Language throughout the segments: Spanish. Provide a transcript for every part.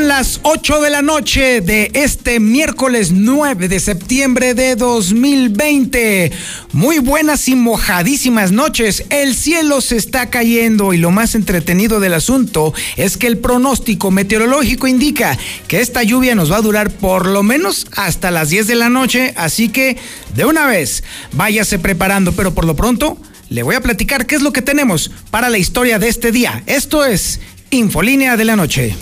Las 8 de la noche de este miércoles 9 de septiembre de 2020. Muy buenas y mojadísimas noches. El cielo se está cayendo y lo más entretenido del asunto es que el pronóstico meteorológico indica que esta lluvia nos va a durar por lo menos hasta las 10 de la noche. Así que de una vez váyase preparando, pero por lo pronto le voy a platicar qué es lo que tenemos para la historia de este día. Esto es Infolínea de la Noche.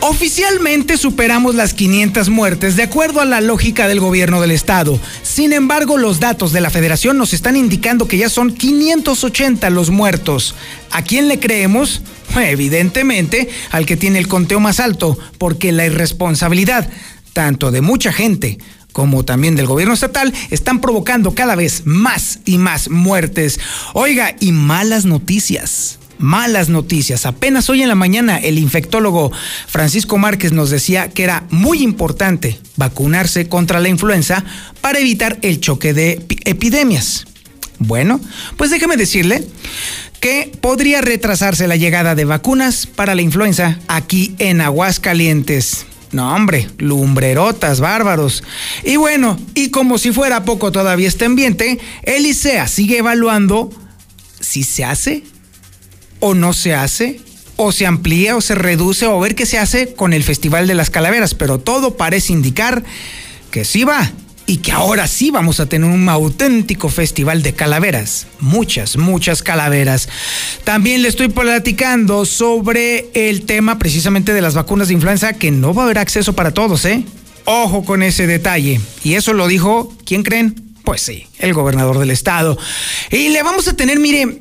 Oficialmente superamos las 500 muertes de acuerdo a la lógica del gobierno del estado. Sin embargo, los datos de la federación nos están indicando que ya son 580 los muertos. ¿A quién le creemos? Evidentemente al que tiene el conteo más alto, porque la irresponsabilidad, tanto de mucha gente como también del gobierno estatal, están provocando cada vez más y más muertes. Oiga, y malas noticias malas noticias. Apenas hoy en la mañana el infectólogo Francisco Márquez nos decía que era muy importante vacunarse contra la influenza para evitar el choque de epidemias. Bueno, pues déjeme decirle que podría retrasarse la llegada de vacunas para la influenza aquí en Aguascalientes. No, hombre, lumbrerotas, bárbaros. Y bueno, y como si fuera poco todavía este ambiente, el ICEA sigue evaluando si se hace o no se hace, o se amplía o se reduce, o ver qué se hace con el Festival de las Calaveras, pero todo parece indicar que sí va y que ahora sí vamos a tener un auténtico festival de calaveras. Muchas, muchas calaveras. También le estoy platicando sobre el tema precisamente de las vacunas de influenza, que no va a haber acceso para todos, ¿eh? Ojo con ese detalle. Y eso lo dijo, ¿quién creen? Pues sí, el gobernador del estado. Y le vamos a tener, mire,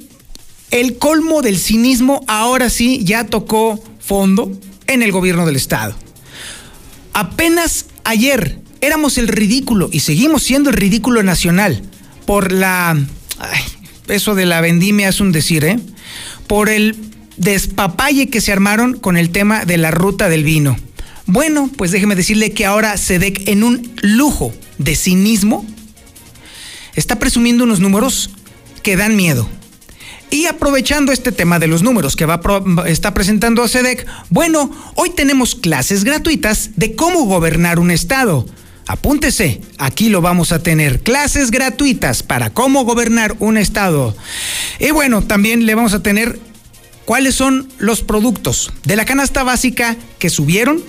el colmo del cinismo ahora sí ya tocó fondo en el gobierno del estado. Apenas ayer éramos el ridículo y seguimos siendo el ridículo nacional por la... eso de la vendimia es un decir, ¿eh? Por el despapalle que se armaron con el tema de la ruta del vino. Bueno, pues déjeme decirle que ahora SEDEC en un lujo de cinismo está presumiendo unos números que dan miedo. Y aprovechando este tema de los números que va está presentando SEDEC, bueno, hoy tenemos clases gratuitas de cómo gobernar un estado. Apúntese, aquí lo vamos a tener, clases gratuitas para cómo gobernar un estado. Y bueno, también le vamos a tener cuáles son los productos de la canasta básica que subieron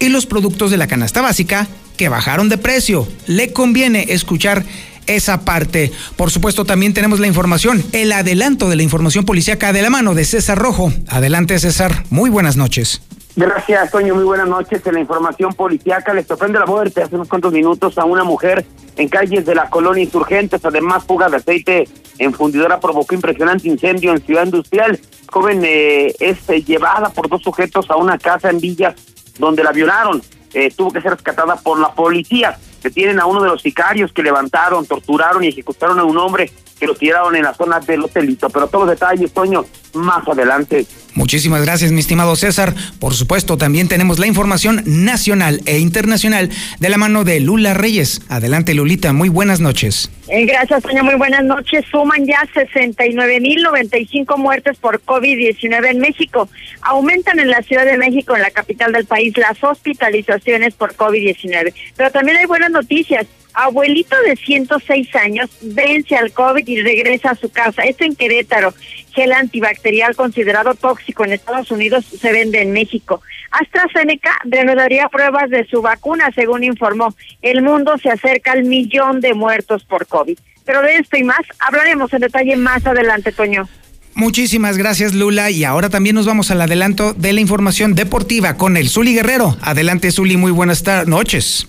y los productos de la canasta básica que bajaron de precio. Le conviene escuchar esa parte. Por supuesto, también tenemos la información, el adelanto de la información policíaca de la mano de César Rojo. Adelante, César. Muy buenas noches. Gracias, Toño. Muy buenas noches. En la información policíaca les sorprende la muerte hace unos cuantos minutos a una mujer en calles de la colonia Insurgentes. Además, fuga de aceite en fundidora provocó impresionante incendio en Ciudad Industrial. Joven eh, es eh, llevada por dos sujetos a una casa en Villas donde la violaron. Eh, tuvo que ser rescatada por la policía tienen a uno de los sicarios que levantaron, torturaron y ejecutaron a un hombre que lo tiraron en la zona del hotelito. Pero todos los detalles, Toño, más adelante. Muchísimas gracias, mi estimado César. Por supuesto, también tenemos la información nacional e internacional de la mano de Lula Reyes. Adelante, Lulita, muy buenas noches. Eh, gracias, Toño, muy buenas noches. Suman ya 69.095 muertes por COVID-19 en México. Aumentan en la Ciudad de México, en la capital del país, las hospitalizaciones por COVID-19. Pero también hay buenas noticias abuelito de 106 años vence al COVID y regresa a su casa. Esto en Querétaro. Gel antibacterial considerado tóxico en Estados Unidos se vende en México. AstraZeneca reanudaría pruebas de su vacuna, según informó. El mundo se acerca al millón de muertos por COVID. Pero de esto y más hablaremos en detalle más adelante, Toño. Muchísimas gracias Lula y ahora también nos vamos al adelanto de la información deportiva con el Zuli Guerrero. Adelante Zuli, muy buenas noches.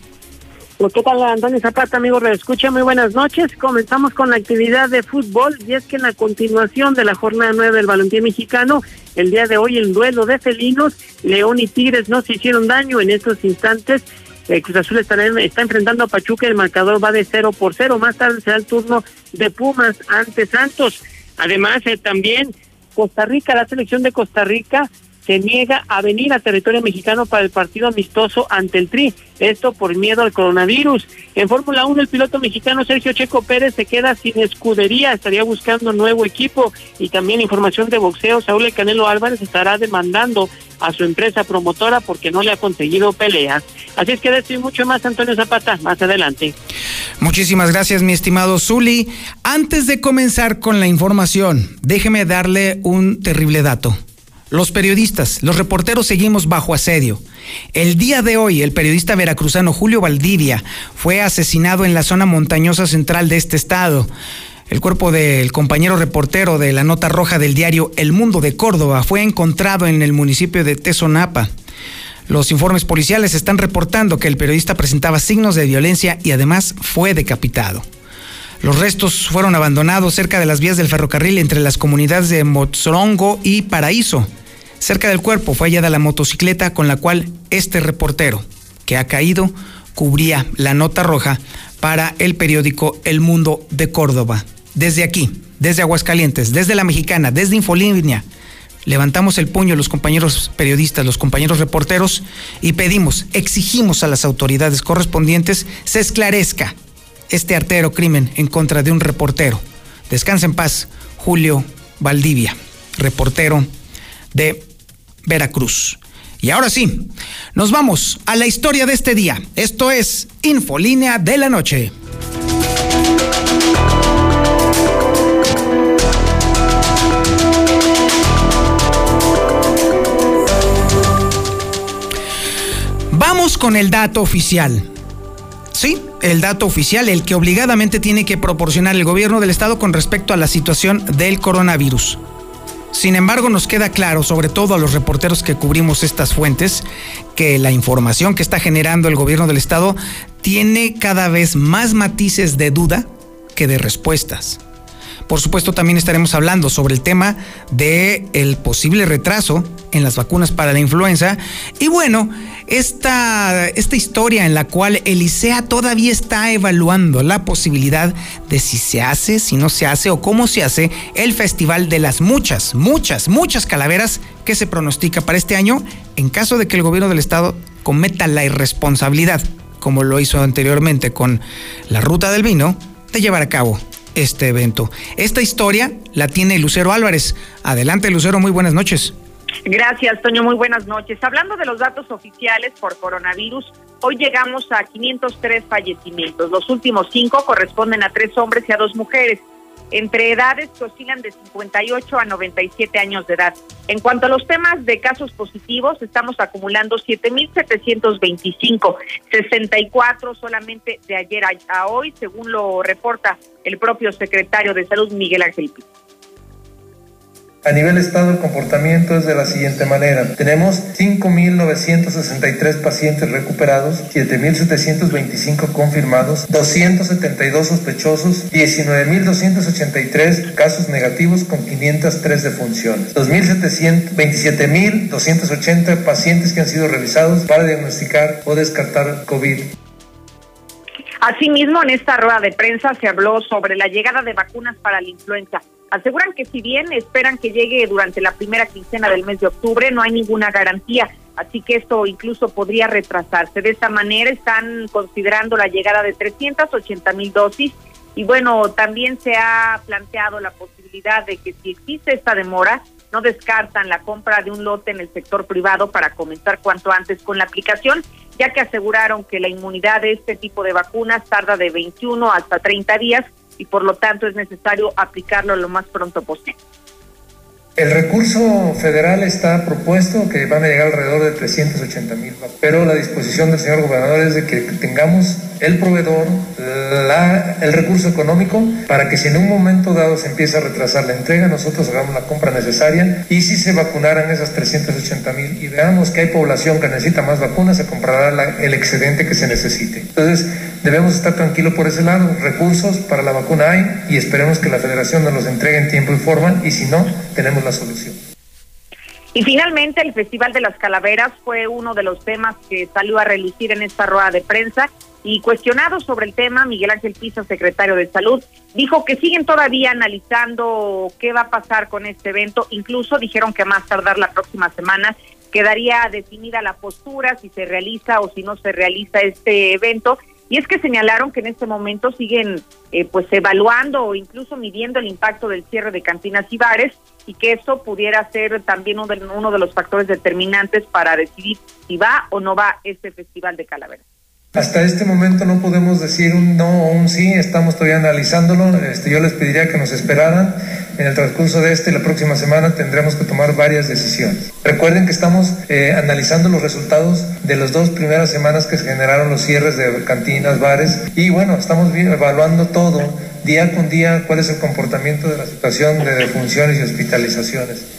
Pues, ¿Qué tal, Antonio Zapata, amigo? Escucha, muy buenas noches. Comenzamos con la actividad de fútbol y es que en la continuación de la jornada nueve del balompié mexicano, el día de hoy el duelo de felinos, León y Tigres no se hicieron daño en estos instantes. El Cruz Azul está, enfrentando a Pachuca, el marcador va de cero por cero. Más tarde será el turno de Pumas ante Santos. Además, eh, también Costa Rica, la selección de Costa Rica se niega a venir a territorio mexicano para el partido amistoso ante el Tri, esto por miedo al coronavirus. En Fórmula 1 el piloto mexicano Sergio Checo Pérez se queda sin escudería, estaría buscando nuevo equipo y también información de boxeo, Saúl Canelo Álvarez estará demandando a su empresa promotora porque no le ha conseguido peleas. Así es que de esto y mucho más, Antonio Zapata, más adelante. Muchísimas gracias, mi estimado Zuli. Antes de comenzar con la información, déjeme darle un terrible dato. Los periodistas, los reporteros seguimos bajo asedio. El día de hoy, el periodista veracruzano Julio Valdivia fue asesinado en la zona montañosa central de este estado. El cuerpo del compañero reportero de la nota roja del diario El Mundo de Córdoba fue encontrado en el municipio de Tezonapa. Los informes policiales están reportando que el periodista presentaba signos de violencia y además fue decapitado. Los restos fueron abandonados cerca de las vías del ferrocarril entre las comunidades de Mozorongo y Paraíso. Cerca del cuerpo fue hallada la motocicleta con la cual este reportero, que ha caído, cubría la nota roja para el periódico El Mundo de Córdoba desde aquí, desde Aguascalientes, desde La Mexicana, desde Infolínea, levantamos el puño los compañeros periodistas, los compañeros reporteros y pedimos, exigimos a las autoridades correspondientes se esclarezca este artero crimen en contra de un reportero. Descansa en paz, Julio Valdivia, reportero de Veracruz. Y ahora sí, nos vamos a la historia de este día. Esto es Infolínea de la Noche. Vamos con el dato oficial. Sí, el dato oficial, el que obligadamente tiene que proporcionar el gobierno del estado con respecto a la situación del coronavirus. Sin embargo, nos queda claro, sobre todo a los reporteros que cubrimos estas fuentes, que la información que está generando el gobierno del estado tiene cada vez más matices de duda que de respuestas. Por supuesto, también estaremos hablando sobre el tema de el posible retraso en las vacunas para la influenza. Y bueno, esta, esta historia en la cual Elisea todavía está evaluando la posibilidad de si se hace, si no se hace o cómo se hace el festival de las muchas, muchas, muchas calaveras que se pronostica para este año en caso de que el gobierno del estado cometa la irresponsabilidad, como lo hizo anteriormente con la ruta del vino, de llevar a cabo este evento. Esta historia la tiene Lucero Álvarez. Adelante, Lucero, muy buenas noches. Gracias, Toño. Muy buenas noches. Hablando de los datos oficiales por coronavirus, hoy llegamos a 503 fallecimientos. Los últimos cinco corresponden a tres hombres y a dos mujeres entre edades que oscilan de 58 a 97 años de edad. En cuanto a los temas de casos positivos, estamos acumulando 7.725, 64 solamente de ayer a, hoy, según lo reporta el propio secretario de Salud, Miguel Ángel. A nivel estado, el comportamiento es de la siguiente manera. Tenemos 5.963 pacientes recuperados, 7.725 confirmados, 272 sospechosos, 19.283 casos negativos con 503 defunciones, 27.280 pacientes que han sido revisados para diagnosticar o descartar COVID. Asimismo, en esta rueda de prensa se habló sobre la llegada de vacunas para la influenza. Aseguran que si bien esperan que llegue durante la primera quincena del mes de octubre, no hay ninguna garantía, así que esto incluso podría retrasarse. De esta manera están considerando la llegada de 380 mil dosis y bueno, también se ha planteado la posibilidad de que si existe esta demora, no descartan la compra de un lote en el sector privado para comenzar cuanto antes con la aplicación, ya que aseguraron que la inmunidad de este tipo de vacunas tarda de 21 hasta 30 días y por lo tanto es necesario aplicarlo lo más pronto posible. El recurso federal está propuesto que van a llegar alrededor de 380 mil, pero la disposición del señor gobernador es de que tengamos el proveedor, la, el recurso económico, para que si en un momento dado se empieza a retrasar la entrega, nosotros hagamos la compra necesaria y si se vacunaran esas 380 mil y veamos que hay población que necesita más vacunas, se comprará el excedente que se necesite. Entonces, debemos estar tranquilos por ese lado, recursos para la vacuna hay y esperemos que la federación nos los entregue en tiempo y forma y si no, tenemos solución. Y finalmente, el Festival de las Calaveras fue uno de los temas que salió a relucir en esta rueda de prensa Y cuestionado sobre el tema, Miguel Ángel Pisa, secretario de Salud, dijo que siguen todavía analizando qué va a pasar con este evento. Incluso dijeron que más tardar la próxima semana quedaría definida la postura, si se realiza o si no se realiza este evento. Y es que señalaron que en este momento siguen eh, pues evaluando o incluso midiendo el impacto del cierre de cantinas y bares y que eso pudiera ser también uno de, uno de los factores determinantes para decidir si va o no va este festival de calaveras. Hasta este momento no podemos decir un no o un sí, estamos todavía analizándolo. Este, yo les pediría que nos esperaran. En el transcurso de este y la próxima semana tendremos que tomar varias decisiones. Recuerden que estamos eh, analizando los resultados de las dos primeras semanas que se generaron los cierres de cantinas, bares y bueno, estamos evaluando todo día con día cuál es el comportamiento de la situación de defunciones y hospitalizaciones.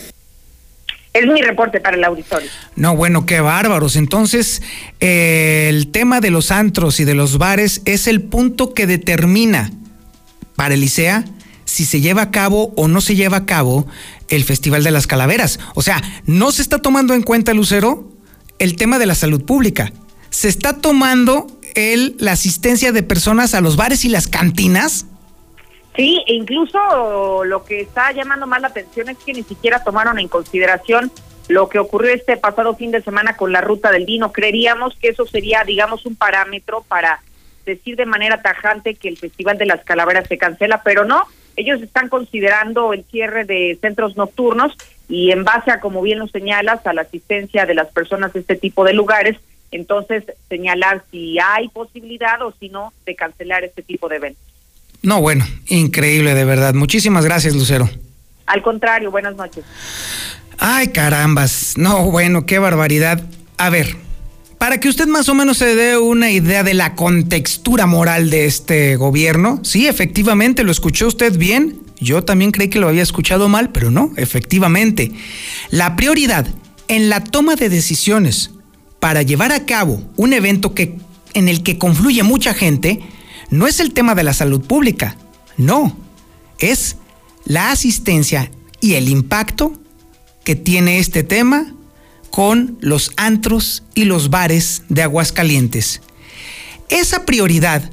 Es mi reporte para el auditorio. No, bueno, qué bárbaros. Entonces, eh, el tema de los antros y de los bares es el punto que determina para el ICEA si se lleva a cabo o no se lleva a cabo el Festival de las Calaveras. O sea, no se está tomando en cuenta, Lucero, el tema de la salud pública. Se está tomando el, la asistencia de personas a los bares y las cantinas Sí, e incluso lo que está llamando más la atención es que ni siquiera tomaron en consideración lo que ocurrió este pasado fin de semana con la ruta del vino. Creeríamos que eso sería, digamos, un parámetro para decir de manera tajante que el Festival de las Calaveras se cancela, pero no, ellos están considerando el cierre de centros nocturnos y en base a, como bien lo señalas, a la asistencia de las personas de este tipo de lugares, entonces señalar si hay posibilidad o si no de cancelar este tipo de eventos. No, bueno, increíble de verdad. Muchísimas gracias, Lucero. Al contrario, buenas noches. Ay, carambas. No, bueno, qué barbaridad. A ver, para que usted más o menos se dé una idea de la contextura moral de este gobierno, sí, efectivamente, lo escuchó usted bien. Yo también creí que lo había escuchado mal, pero no, efectivamente. La prioridad en la toma de decisiones para llevar a cabo un evento que, en el que confluye mucha gente no es el tema de la salud pública, no, es la asistencia y el impacto que tiene este tema con los antros y los bares de Aguascalientes. Esa prioridad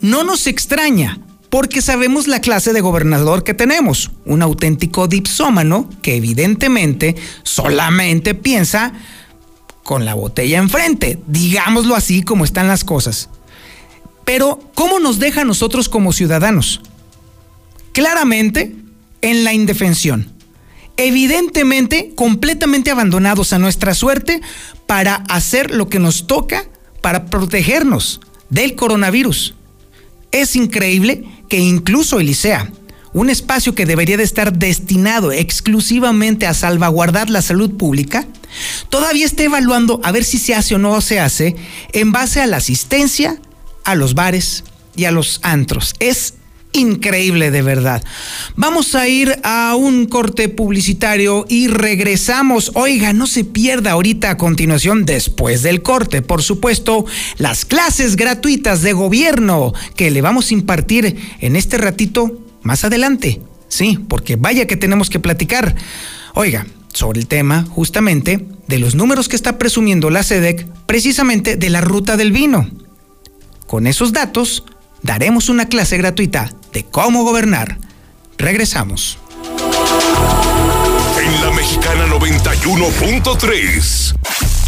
no nos extraña porque sabemos la clase de gobernador que tenemos, un auténtico dipsómano que evidentemente solamente piensa con la botella enfrente, digámoslo así como están las cosas. Pero, ¿cómo nos deja a nosotros como ciudadanos? Claramente, en la indefensión. Evidentemente, completamente abandonados a nuestra suerte para hacer lo que nos toca para protegernos del coronavirus. Es increíble que incluso Elisea, un espacio que debería de estar destinado exclusivamente a salvaguardar la salud pública, todavía esté evaluando a ver si se hace o no se hace en base a la asistencia, a los bares y a los antros. Es increíble de verdad. Vamos a ir a un corte publicitario y regresamos. Oiga, no se pierda ahorita a continuación, después del corte, por supuesto, las clases gratuitas de gobierno que le vamos a impartir en este ratito más adelante. Sí, porque vaya que tenemos que platicar. Oiga, sobre el tema justamente de los números que está presumiendo la SEDEC precisamente de la ruta del vino. Con esos datos, daremos una clase gratuita de cómo gobernar. Regresamos. En la Mexicana 91.3,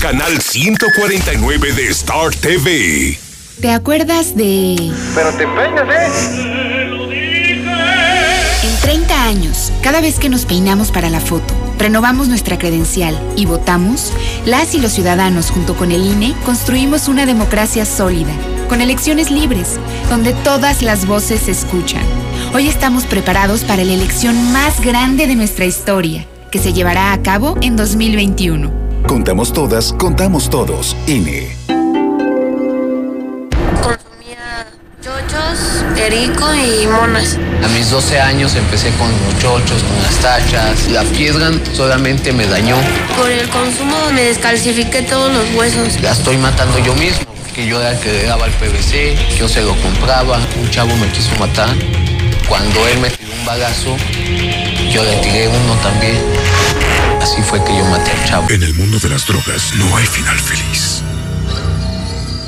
canal 149 de Star TV. ¿Te acuerdas de... Pero te peinas, ¿eh? En 30 años, cada vez que nos peinamos para la foto, renovamos nuestra credencial y votamos, las y los ciudadanos junto con el INE construimos una democracia sólida con elecciones libres, donde todas las voces se escuchan. Hoy estamos preparados para la elección más grande de nuestra historia, que se llevará a cabo en 2021. Contamos todas, contamos todos. INE. Consumía chochos, perico y monas. A mis 12 años empecé con los chochos, con las tachas. La piedra solamente me dañó. Por el consumo me descalcifiqué todos los huesos. La estoy matando yo mismo yo era el que daba el PVC, yo se lo compraba, un chavo me quiso matar. Cuando él me tiró un bagazo, yo le tiré uno también. Así fue que yo maté al chavo. En el mundo de las drogas no hay final feliz.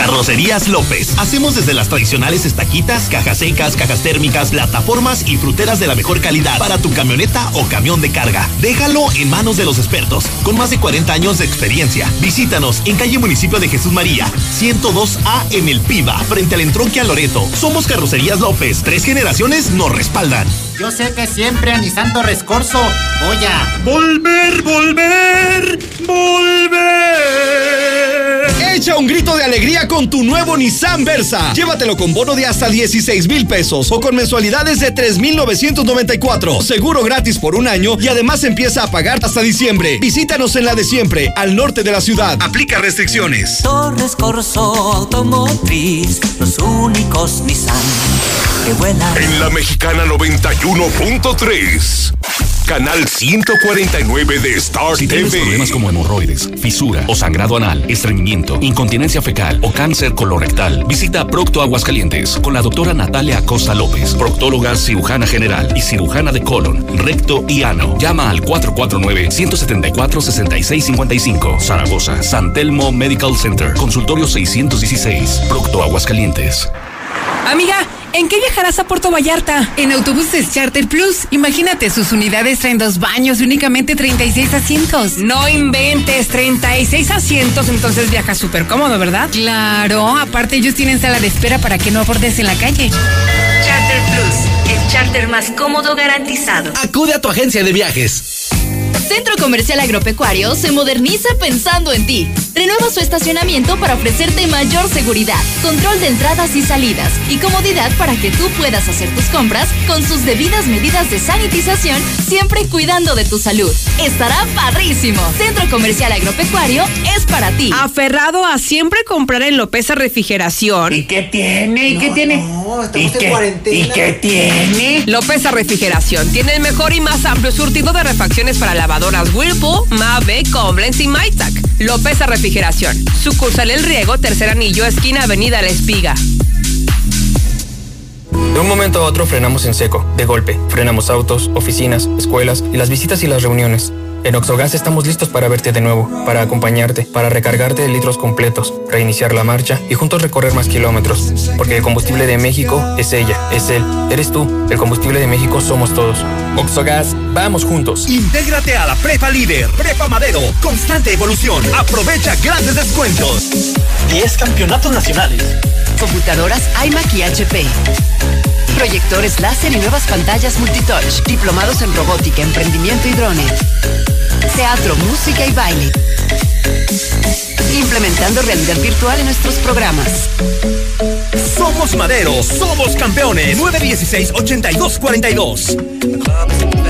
Carrocerías López. Hacemos desde las tradicionales estaquitas, cajas secas, cajas térmicas, plataformas y fruteras de la mejor calidad para tu camioneta o camión de carga. Déjalo en manos de los expertos, con más de 40 años de experiencia. Visítanos en calle Municipio de Jesús María, 102A en El Piba, frente al entronque a Loreto. Somos Carrocerías López. Tres generaciones nos respaldan. Yo sé que siempre a mi santo voy a volver, volver, volver. Echa un grito de alegría con tu nuevo Nissan Versa. Llévatelo con bono de hasta 16 mil pesos o con mensualidades de 3,994. Seguro gratis por un año y además empieza a pagar hasta diciembre. Visítanos en la de siempre, al norte de la ciudad. Aplica restricciones. Torres Corso Automotriz, los únicos Nissan que vuelan. En la mexicana 91.3. Canal 149 de Star si TV. tienes problemas como hemorroides, fisura o sangrado anal, estreñimiento, incontinencia fecal o cáncer colorectal, visita Procto Aguascalientes con la doctora Natalia Acosta López, proctóloga cirujana general y cirujana de colon, recto y ano. Llama al 449-174-6655. Zaragoza, San Telmo Medical Center, consultorio 616, Procto Aguascalientes. Amiga, ¿en qué viajarás a Puerto Vallarta? En autobuses Charter Plus. Imagínate, sus unidades traen dos baños y únicamente 36 asientos. No inventes, 36 asientos, entonces viajas súper cómodo, ¿verdad? Claro, aparte ellos tienen sala de espera para que no abordes en la calle. Charter Plus, el charter más cómodo garantizado. Acude a tu agencia de viajes. Centro Comercial Agropecuario se moderniza pensando en ti. Renueva su estacionamiento para ofrecerte mayor seguridad, control de entradas y salidas y comodidad para que tú puedas hacer tus compras con sus debidas medidas de sanitización, siempre cuidando de tu salud. Estará padrísimo. Centro Comercial Agropecuario es para ti. Aferrado a siempre comprar en López Refrigeración. ¿Y qué tiene? ¿Y No, qué tiene? no, estamos ¿Y en qué- cuarentena. ¿Y qué tiene? López Refrigeración tiene el mejor y más amplio surtido de refacciones para lavadoras Whirlpool, Mave, Koblenz y Maytag. López Refrigeración. Sucursal El Riego, tercer anillo, esquina Avenida La Espiga. De un momento a otro frenamos en seco, de golpe. Frenamos autos, oficinas, escuelas y las visitas y las reuniones. En Oxogas estamos listos para verte de nuevo, para acompañarte, para recargarte de litros completos, reiniciar la marcha y juntos recorrer más kilómetros. Porque el combustible de México es ella, es él, eres tú. El combustible de México somos todos. Oxogas, vamos juntos. Intégrate a la Prepa Líder, Prepa Madero, constante evolución. Aprovecha grandes descuentos. 10 campeonatos nacionales. Computadoras iMac y HP. Proyectores láser y nuevas pantallas multitouch. Diplomados en robótica, emprendimiento y drones. Teatro, música y baile. Implementando realidad virtual en nuestros programas. Somos Madero, somos campeones. 916-8242.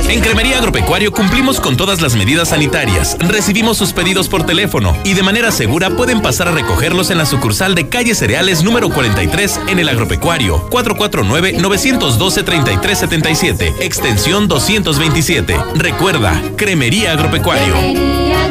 En Cremería Agropecuario cumplimos con todas las medidas sanitarias. Recibimos sus pedidos por teléfono y de manera segura pueden pasar a recogerlos en la sucursal de calle Cereales número 43 en el Agropecuario 449-912-3377, extensión 227. Recuerda, Cremería Agropecuario.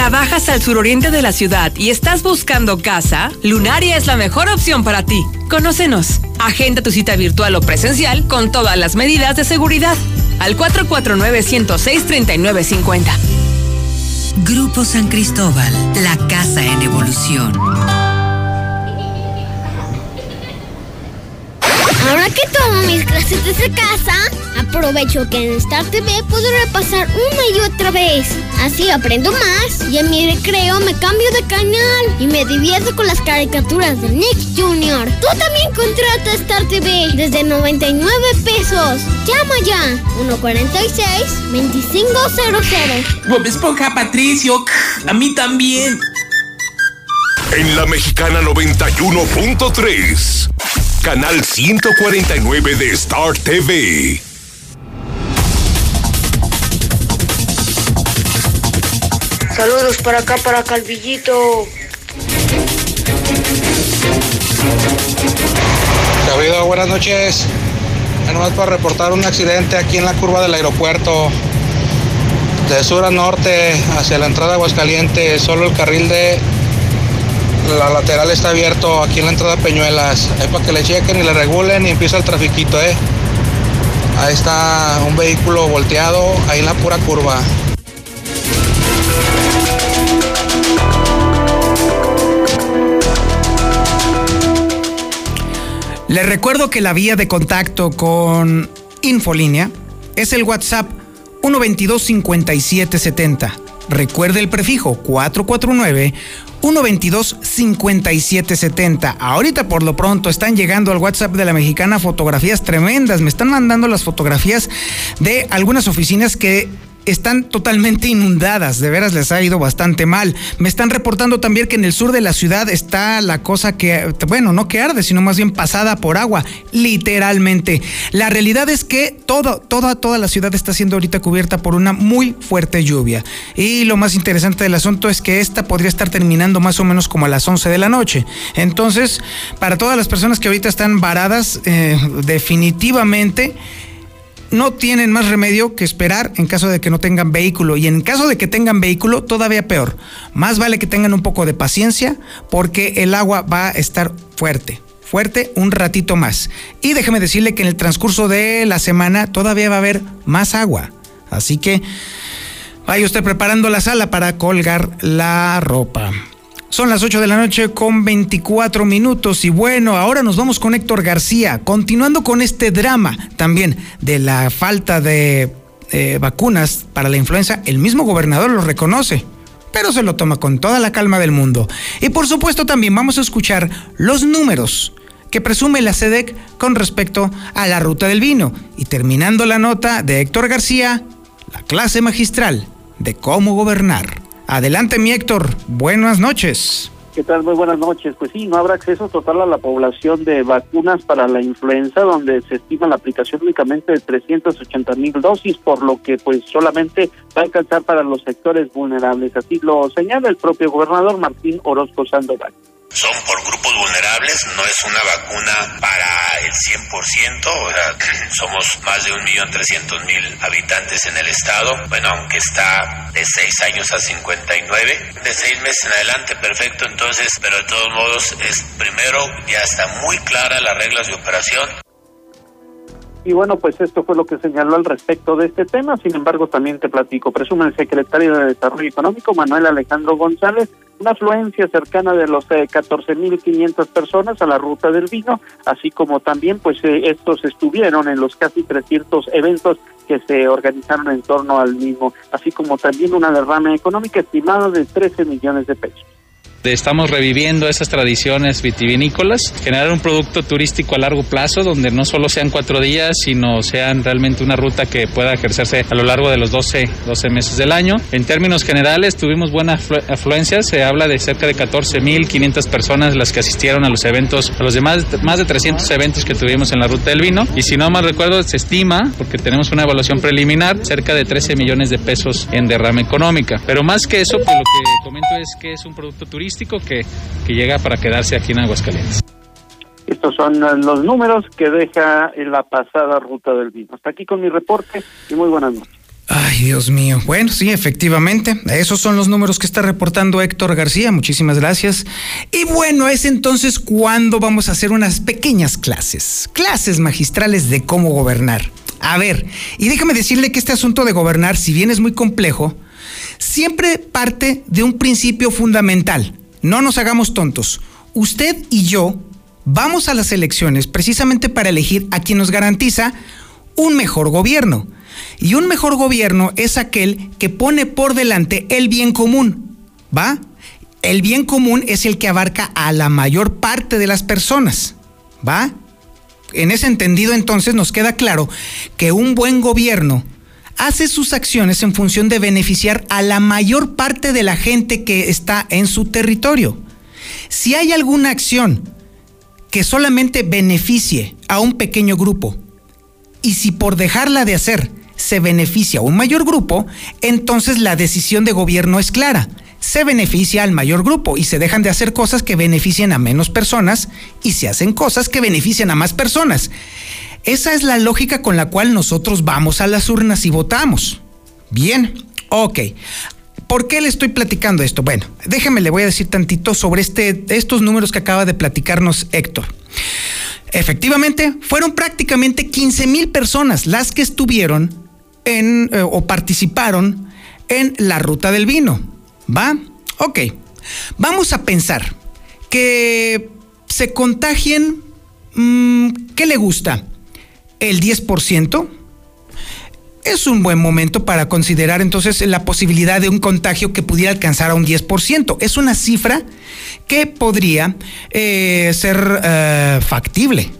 ¿Trabajas al suroriente de la ciudad y estás buscando casa? Lunaria es la mejor opción para ti. Conócenos. Agenda tu cita virtual o presencial con todas las medidas de seguridad. Al 449-106-3950. Grupo San Cristóbal, la casa en evolución. Ahora que tomo mis clases desde casa, aprovecho que en Star TV puedo repasar una y otra vez. Así aprendo más y en mi recreo me cambio de canal y me divierto con las caricaturas de Nick Jr. Tú también contrata Star TV desde 99 pesos. Llama ya 146-2500. Bob Esponja Patricio, a mí también. En la mexicana 91.3, canal 149 de Star TV. Saludos para acá, para Calvillito. Sabido, buenas noches. Nomás para reportar un accidente aquí en la curva del aeropuerto. De sur a norte, hacia la entrada de Aguascalientes, solo el carril de la lateral está abierto aquí en la entrada de Peñuelas. Ahí para que le chequen y le regulen y empieza el trafiquito, ¿eh? Ahí está un vehículo volteado, ahí en la pura curva. Les recuerdo que la vía de contacto con Infolínea es el WhatsApp 122-5770. Recuerde el prefijo 449 122 5770. Ahorita por lo pronto están llegando al WhatsApp de la mexicana fotografías tremendas. Me están mandando las fotografías de algunas oficinas que están totalmente inundadas, de veras les ha ido bastante mal. Me están reportando también que en el sur de la ciudad está la cosa que, bueno, no que arde, sino más bien pasada por agua, literalmente. La realidad es que todo, toda, toda la ciudad está siendo ahorita cubierta por una muy fuerte lluvia. Y lo más interesante del asunto es que esta podría estar terminando más o menos como a las 11 de la noche. Entonces, para todas las personas que ahorita están varadas, eh, definitivamente no tienen más remedio que esperar en caso de que no tengan vehículo. Y en caso de que tengan vehículo, todavía peor. Más vale que tengan un poco de paciencia porque el agua va a estar fuerte. Fuerte un ratito más. Y déjeme decirle que en el transcurso de la semana todavía va a haber más agua. Así que vaya usted preparando la sala para colgar la ropa. Son las 8 de la noche con 24 minutos y bueno, ahora nos vamos con Héctor García, continuando con este drama también de la falta de eh, vacunas para la influenza, el mismo gobernador lo reconoce, pero se lo toma con toda la calma del mundo. Y por supuesto también vamos a escuchar los números que presume la SEDEC con respecto a la ruta del vino. Y terminando la nota de Héctor García, la clase magistral de cómo gobernar. Adelante, mi Héctor. Buenas noches. ¿Qué tal? Muy buenas noches. Pues sí, no habrá acceso total a la población de vacunas para la influenza, donde se estima la aplicación únicamente de 380 mil dosis, por lo que pues solamente va a alcanzar para los sectores vulnerables. Así lo señala el propio gobernador Martín Orozco Sandoval son por grupos vulnerables, no es una vacuna para el 100%, o sea, somos más de 1.300.000 habitantes en el estado, bueno, aunque está de 6 años a 59, de 6 meses en adelante, perfecto, entonces, pero de todos modos, es primero, ya está muy clara las reglas de operación. Y bueno, pues esto fue lo que señaló al respecto de este tema. Sin embargo, también te platico, presume el secretario de Desarrollo Económico, Manuel Alejandro González, una afluencia cercana de los eh, 14.500 personas a la ruta del vino, así como también pues eh, estos estuvieron en los casi 300 eventos que se organizaron en torno al mismo, así como también una derrama económica estimada de 13 millones de pesos. Estamos reviviendo esas tradiciones vitivinícolas, generar un producto turístico a largo plazo donde no solo sean cuatro días, sino sean realmente una ruta que pueda ejercerse a lo largo de los 12, 12 meses del año. En términos generales, tuvimos buena afluencia, se habla de cerca de 14.500 personas las que asistieron a los eventos, a los demás más de 300 eventos que tuvimos en la ruta del vino. Y si no mal recuerdo, se estima, porque tenemos una evaluación preliminar, cerca de 13 millones de pesos en derrama económica. Pero más que eso, pues lo que comento es que es un producto turístico que, que llega para quedarse aquí en Aguascalientes. Estos son los números que deja en la pasada ruta del vino. Hasta aquí con mi reporte y muy buenas noches. Ay, Dios mío. Bueno, sí, efectivamente. Esos son los números que está reportando Héctor García. Muchísimas gracias. Y bueno, es entonces cuando vamos a hacer unas pequeñas clases. Clases magistrales de cómo gobernar. A ver, y déjame decirle que este asunto de gobernar, si bien es muy complejo, siempre parte de un principio fundamental. No nos hagamos tontos. Usted y yo vamos a las elecciones precisamente para elegir a quien nos garantiza un mejor gobierno. Y un mejor gobierno es aquel que pone por delante el bien común. ¿Va? El bien común es el que abarca a la mayor parte de las personas. ¿Va? En ese entendido entonces nos queda claro que un buen gobierno hace sus acciones en función de beneficiar a la mayor parte de la gente que está en su territorio. Si hay alguna acción que solamente beneficie a un pequeño grupo y si por dejarla de hacer se beneficia a un mayor grupo, entonces la decisión de gobierno es clara. Se beneficia al mayor grupo y se dejan de hacer cosas que beneficien a menos personas y se hacen cosas que benefician a más personas. Esa es la lógica con la cual nosotros vamos a las urnas y votamos. Bien, ok. ¿Por qué le estoy platicando esto? Bueno, déjeme, le voy a decir tantito sobre este, estos números que acaba de platicarnos Héctor. Efectivamente, fueron prácticamente 15 mil personas las que estuvieron en eh, o participaron en la ruta del vino. ¿Va? Ok. Vamos a pensar que se contagien. Mmm, ¿Qué le gusta? El 10%, es un buen momento para considerar entonces la posibilidad de un contagio que pudiera alcanzar a un 10%. Es una cifra que podría eh, ser eh, factible.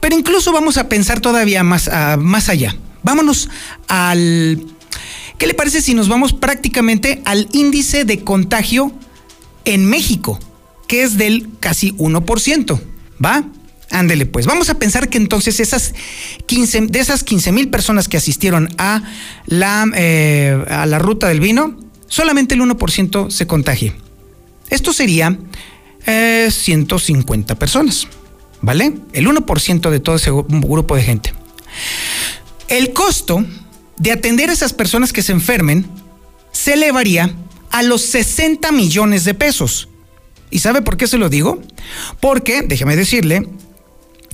Pero incluso vamos a pensar todavía más, uh, más allá. Vámonos al... ¿Qué le parece si nos vamos prácticamente al índice de contagio en México, que es del casi 1%? ¿Va? Ándele, pues vamos a pensar que entonces esas 15, de esas 15 mil personas que asistieron a la, eh, a la ruta del vino, solamente el 1% se contagie. Esto sería eh, 150 personas, ¿vale? El 1% de todo ese grupo de gente. El costo de atender a esas personas que se enfermen se elevaría a los 60 millones de pesos. ¿Y sabe por qué se lo digo? Porque, déjeme decirle,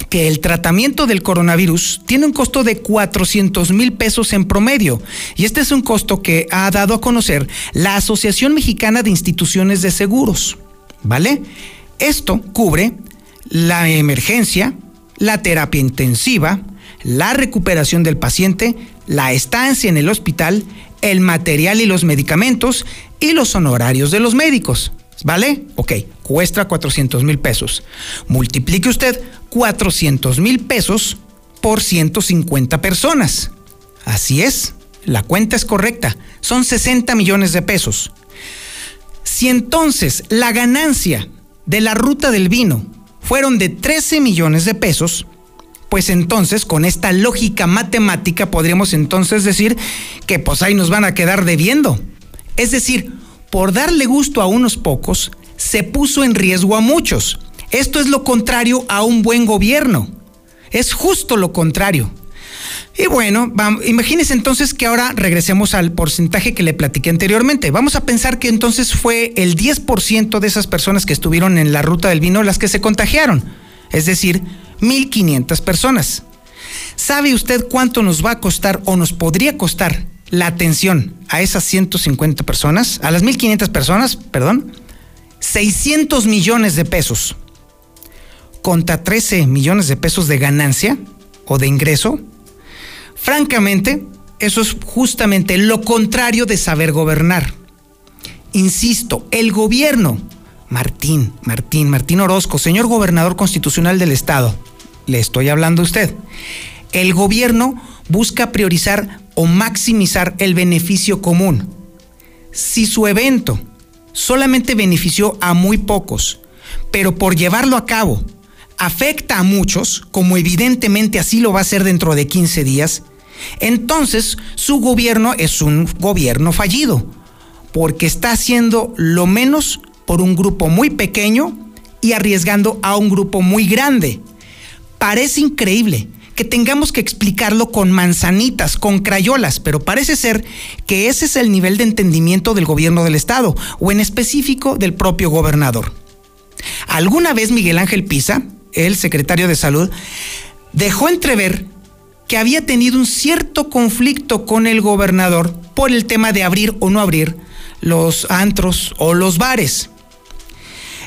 que el tratamiento del coronavirus tiene un costo de 400 mil pesos en promedio. Y este es un costo que ha dado a conocer la Asociación Mexicana de Instituciones de Seguros. ¿Vale? Esto cubre la emergencia, la terapia intensiva, la recuperación del paciente, la estancia en el hospital, el material y los medicamentos y los honorarios de los médicos. ¿Vale? Ok, cuesta 400 mil pesos. Multiplique usted 400 mil pesos por 150 personas. Así es, la cuenta es correcta. Son 60 millones de pesos. Si entonces la ganancia de la ruta del vino fueron de 13 millones de pesos, pues entonces con esta lógica matemática podríamos entonces decir que pues ahí nos van a quedar debiendo. Es decir, por darle gusto a unos pocos, se puso en riesgo a muchos. Esto es lo contrario a un buen gobierno. Es justo lo contrario. Y bueno, imagínense entonces que ahora regresemos al porcentaje que le platiqué anteriormente. Vamos a pensar que entonces fue el 10% de esas personas que estuvieron en la ruta del vino las que se contagiaron. Es decir, 1.500 personas. ¿Sabe usted cuánto nos va a costar o nos podría costar la atención a esas 150 personas, a las 1.500 personas, perdón? 600 millones de pesos contra 13 millones de pesos de ganancia o de ingreso. Francamente, eso es justamente lo contrario de saber gobernar. Insisto, el gobierno, Martín, Martín, Martín Orozco, señor gobernador constitucional del estado, le estoy hablando a usted. El gobierno busca priorizar o maximizar el beneficio común. Si su evento solamente benefició a muy pocos, pero por llevarlo a cabo afecta a muchos, como evidentemente así lo va a hacer dentro de 15 días, entonces su gobierno es un gobierno fallido, porque está haciendo lo menos por un grupo muy pequeño y arriesgando a un grupo muy grande. Parece increíble que tengamos que explicarlo con manzanitas, con crayolas, pero parece ser que ese es el nivel de entendimiento del gobierno del Estado, o en específico del propio gobernador. Alguna vez Miguel Ángel Pisa, el secretario de Salud, dejó entrever que había tenido un cierto conflicto con el gobernador por el tema de abrir o no abrir los antros o los bares.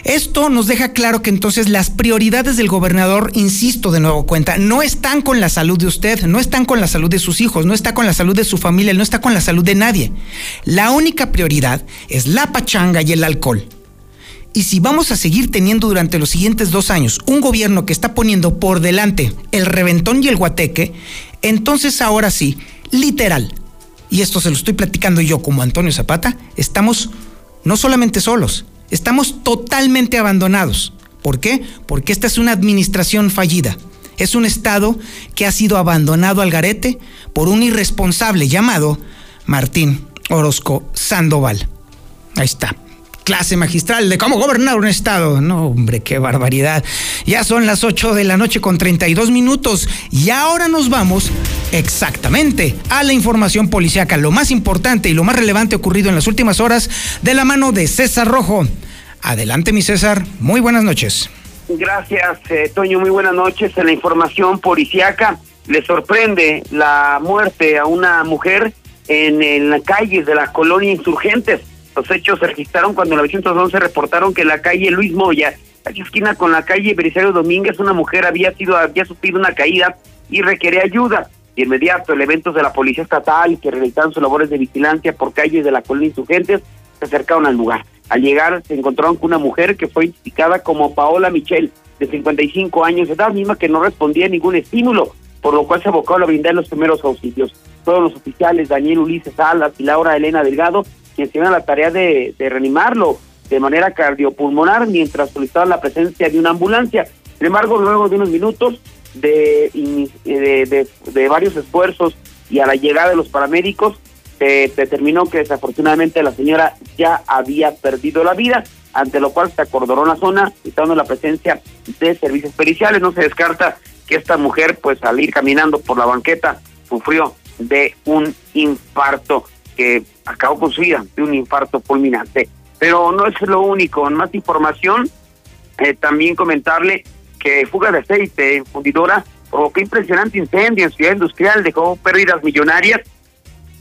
Esto nos deja claro que entonces las prioridades del gobernador, insisto de nuevo cuenta, no están con la salud de usted, no están con la salud de sus hijos, no está con la salud de su familia, no está con la salud de nadie. La única prioridad es la pachanga y el alcohol. Y si vamos a seguir teniendo durante los siguientes dos años un gobierno que está poniendo por delante el reventón y el guateque, entonces ahora sí, literal, y esto se lo estoy platicando yo como Antonio Zapata, estamos no solamente solos, estamos totalmente abandonados. ¿Por qué? Porque esta es una administración fallida. Es un Estado que ha sido abandonado al garete por un irresponsable llamado Martín Orozco Sandoval. Ahí está clase magistral de cómo gobernar un estado. No, hombre, qué barbaridad. Ya son las 8 de la noche con 32 minutos y ahora nos vamos exactamente a la información policiaca, lo más importante y lo más relevante ocurrido en las últimas horas de la mano de César Rojo. Adelante, mi César. Muy buenas noches. Gracias, eh, Toño. Muy buenas noches. En la información policiaca le sorprende la muerte a una mujer en, en la calle de la colonia Insurgentes. Los hechos se registraron cuando en 911 reportaron que en la calle Luis Moya, aquí esquina con la calle Belisario Domínguez, una mujer había sido había sufrido una caída y requería ayuda. De inmediato, elementos de la Policía Estatal que realizaron sus labores de vigilancia por calles de la colonia Insurgentes se acercaron al lugar. Al llegar, se encontraron con una mujer que fue identificada como Paola Michel, de 55 años de edad, misma que no respondía a ningún estímulo, por lo cual se abocó a brindar los primeros auxilios. Todos los oficiales, Daniel Ulises Salas y Laura Elena Delgado, quien tiene la tarea de, reanimarlo de manera cardiopulmonar mientras solicitaban la presencia de una ambulancia. Sin embargo, luego de unos minutos de, varios esfuerzos y a la llegada de los paramédicos, se determinó que desafortunadamente la señora ya había perdido la vida, ante lo cual se acordonó la zona, citando la presencia de servicios periciales. No se descarta que esta mujer, pues al ir caminando por la banqueta, sufrió de un infarto que acabó con su vida de un infarto fulminante. Pero no es lo único, más información, eh, también comentarle que fuga de aceite en fundidora provocó impresionante incendio en Ciudad Industrial, dejó pérdidas millonarias,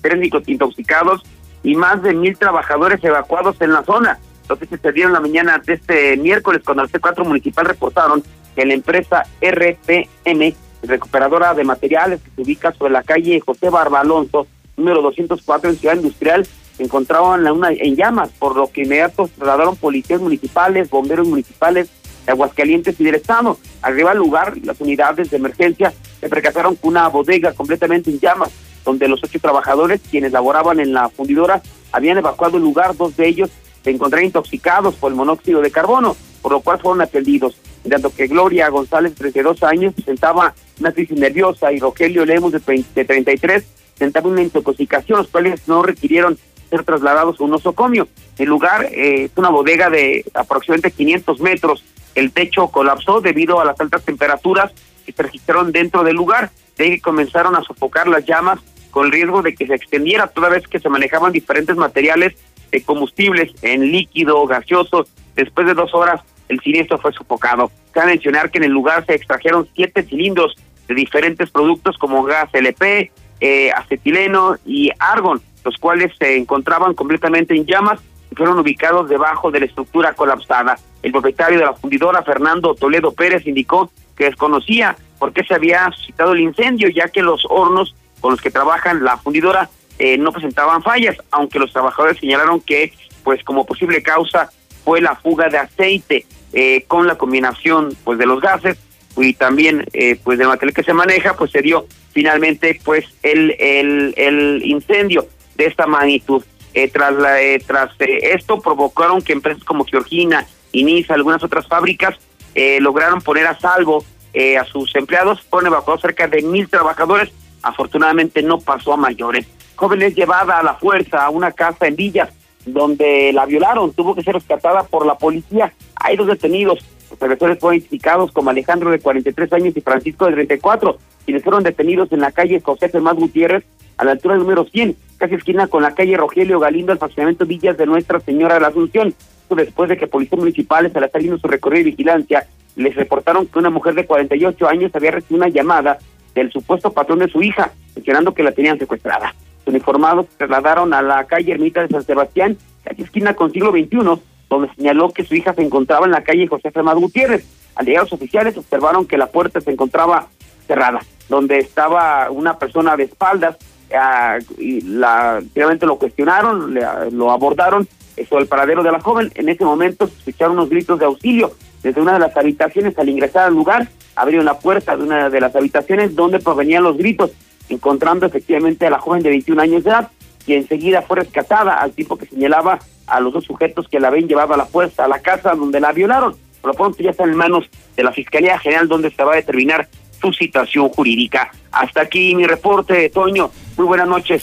técnicos intoxicados y más de mil trabajadores evacuados en la zona. Entonces se dieron la mañana de este miércoles cuando el C4 municipal reportaron que la empresa RPM, recuperadora de materiales que se ubica sobre la calle José Barba Alonso, número 204 en Ciudad Industrial, se encontraban una, en llamas, por lo que inmediatos trasladaron policías municipales, bomberos municipales de Aguascalientes y del Estado. Arriba al lugar, las unidades de emergencia se percataron con una bodega completamente en llamas, donde los ocho trabajadores, quienes laboraban en la fundidora, habían evacuado el lugar, dos de ellos se encontraron intoxicados por el monóxido de carbono, por lo cual fueron atendidos. Dado que Gloria González, de 32 años, presentaba una crisis nerviosa y Rogelio Lemos, de 33, presentaba una intoxicación, los cuales no requirieron ser trasladados a un nosocomio. El lugar eh, es una bodega de aproximadamente 500 metros. El techo colapsó debido a las altas temperaturas que se registraron dentro del lugar. De ahí comenzaron a sofocar las llamas con riesgo de que se extendiera toda vez que se manejaban diferentes materiales de combustibles en líquido, gaseoso. Después de dos horas, el siniestro fue sofocado. Cabe mencionar que en el lugar se extrajeron siete cilindros de diferentes productos como gas LP, eh, acetileno y argón, los cuales se encontraban completamente en llamas y fueron ubicados debajo de la estructura colapsada. El propietario de la fundidora, Fernando Toledo Pérez, indicó que desconocía por qué se había suscitado el incendio, ya que los hornos con los que trabajan la fundidora eh, no presentaban fallas, aunque los trabajadores señalaron que, pues como posible causa, fue la fuga de aceite eh, con la combinación pues de los gases y también eh, pues del material que se maneja, pues se dio finalmente pues el, el, el incendio de esta magnitud. Eh, tras la, eh, tras eh, esto provocaron que empresas como Georgina, Inisa, algunas otras fábricas eh, lograron poner a salvo eh, a sus empleados, fueron evacuados cerca de mil trabajadores, afortunadamente no pasó a mayores. Joven es llevada a la fuerza a una casa en Villas, donde la violaron, tuvo que ser rescatada por la policía. Hay dos detenidos, los agresores fueron identificados como Alejandro de 43 años y Francisco de 34, quienes fueron detenidos en la calle José Fermás Gutiérrez, a la altura número 100, casi esquina con la calle Rogelio Galindo, el fraccionamiento Villas de Nuestra Señora de la Asunción. Después de que policías municipales, al estar haciendo su recorrido de vigilancia, les reportaron que una mujer de 48 años había recibido una llamada del supuesto patrón de su hija, mencionando que la tenían secuestrada. Los uniformados se trasladaron a la calle Ermita de San Sebastián, casi esquina con siglo XXI, donde señaló que su hija se encontraba en la calle José Fernández Gutiérrez. Al llegar los oficiales observaron que la puerta se encontraba cerrada, donde estaba una persona de espaldas, ah, y la, finalmente lo cuestionaron, le- lo abordaron eh, sobre el paradero de la joven. En ese momento se escucharon unos gritos de auxilio desde una de las habitaciones. Al ingresar al lugar, abrieron la puerta de una de las habitaciones donde provenían los gritos, encontrando efectivamente a la joven de 21 años de edad, y enseguida fue rescatada al tipo que señalaba a los dos sujetos que la habían llevado a la fuerza a la casa donde la violaron. Por lo pronto ya está en manos de la Fiscalía General donde se va a determinar su situación jurídica. Hasta aquí mi reporte, Toño. Muy buenas noches.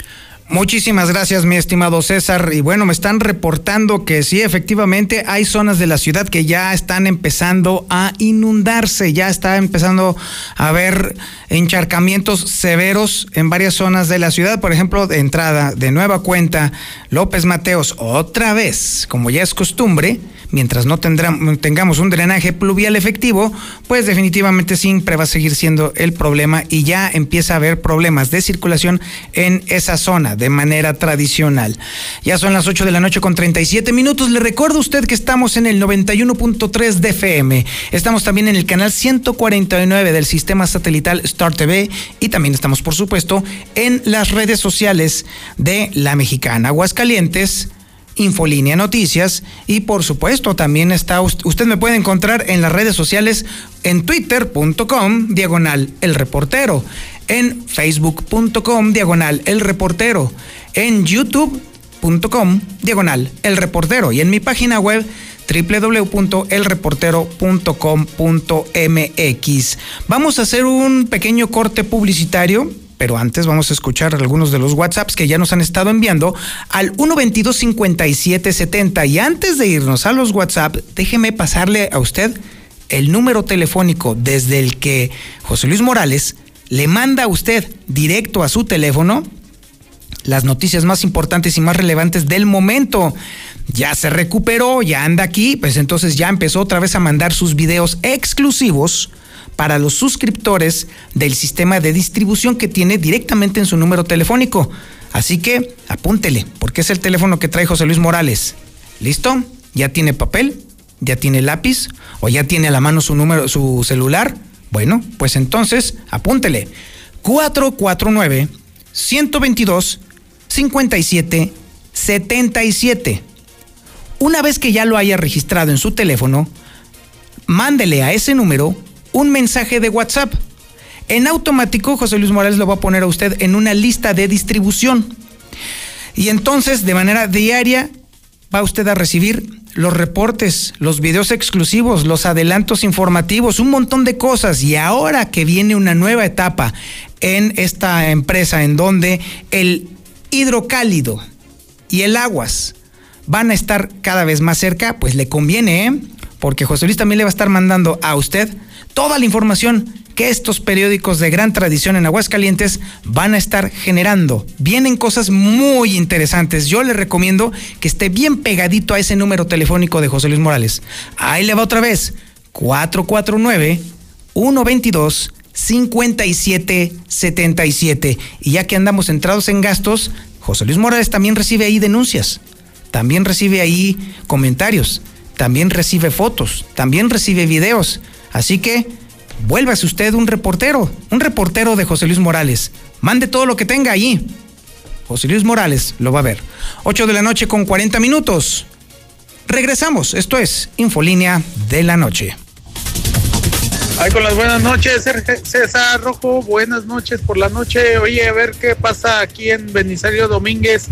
Muchísimas gracias, mi estimado César. Y bueno, me están reportando que sí, efectivamente, hay zonas de la ciudad que ya están empezando a inundarse, ya está empezando a haber encharcamientos severos en varias zonas de la ciudad. Por ejemplo, de entrada, de nueva cuenta, López Mateos, otra vez, como ya es costumbre, mientras no tengamos un drenaje pluvial efectivo, pues definitivamente siempre va a seguir siendo el problema y ya empieza a haber problemas de circulación en esa zona de manera tradicional. Ya son las 8 de la noche con 37 minutos. Le recuerdo a usted que estamos en el 91.3 de FM. Estamos también en el canal 149 del sistema satelital Star TV y también estamos, por supuesto, en las redes sociales de La Mexicana Aguascalientes. Infolínea Noticias y por supuesto también está usted me puede encontrar en las redes sociales en twitter.com diagonal el reportero, en facebook.com diagonal el reportero, en youtube.com diagonal el reportero y en mi página web www.elreportero.com.mx. Vamos a hacer un pequeño corte publicitario pero antes vamos a escuchar algunos de los WhatsApps que ya nos han estado enviando al 122-5770. Y antes de irnos a los WhatsApp, déjeme pasarle a usted el número telefónico desde el que José Luis Morales le manda a usted directo a su teléfono las noticias más importantes y más relevantes del momento. Ya se recuperó, ya anda aquí, pues entonces ya empezó otra vez a mandar sus videos exclusivos para los suscriptores del sistema de distribución que tiene directamente en su número telefónico. Así que apúntele, porque es el teléfono que trae José Luis Morales. ¿Listo? ¿Ya tiene papel? ¿Ya tiene lápiz? ¿O ya tiene a la mano su número, su celular? Bueno, pues entonces apúntele. 449 122 57 77. Una vez que ya lo haya registrado en su teléfono, mándele a ese número un mensaje de WhatsApp. En automático, José Luis Morales lo va a poner a usted en una lista de distribución. Y entonces, de manera diaria, va usted a recibir los reportes, los videos exclusivos, los adelantos informativos, un montón de cosas. Y ahora que viene una nueva etapa en esta empresa en donde el hidrocálido y el aguas van a estar cada vez más cerca, pues le conviene, ¿eh? Porque José Luis también le va a estar mandando a usted toda la información que estos periódicos de gran tradición en Aguascalientes van a estar generando. Vienen cosas muy interesantes. Yo le recomiendo que esté bien pegadito a ese número telefónico de José Luis Morales. Ahí le va otra vez. 449 122 5777. Y ya que andamos centrados en gastos, José Luis Morales también recibe ahí denuncias, también recibe ahí comentarios, también recibe fotos, también recibe videos. Así que vuélvase usted un reportero, un reportero de José Luis Morales. Mande todo lo que tenga allí. José Luis Morales lo va a ver. 8 de la noche con 40 minutos. Regresamos. Esto es Infolínea de la Noche. Ay, con las buenas noches, César Rojo. Buenas noches por la noche. Oye, a ver qué pasa aquí en Benisario Domínguez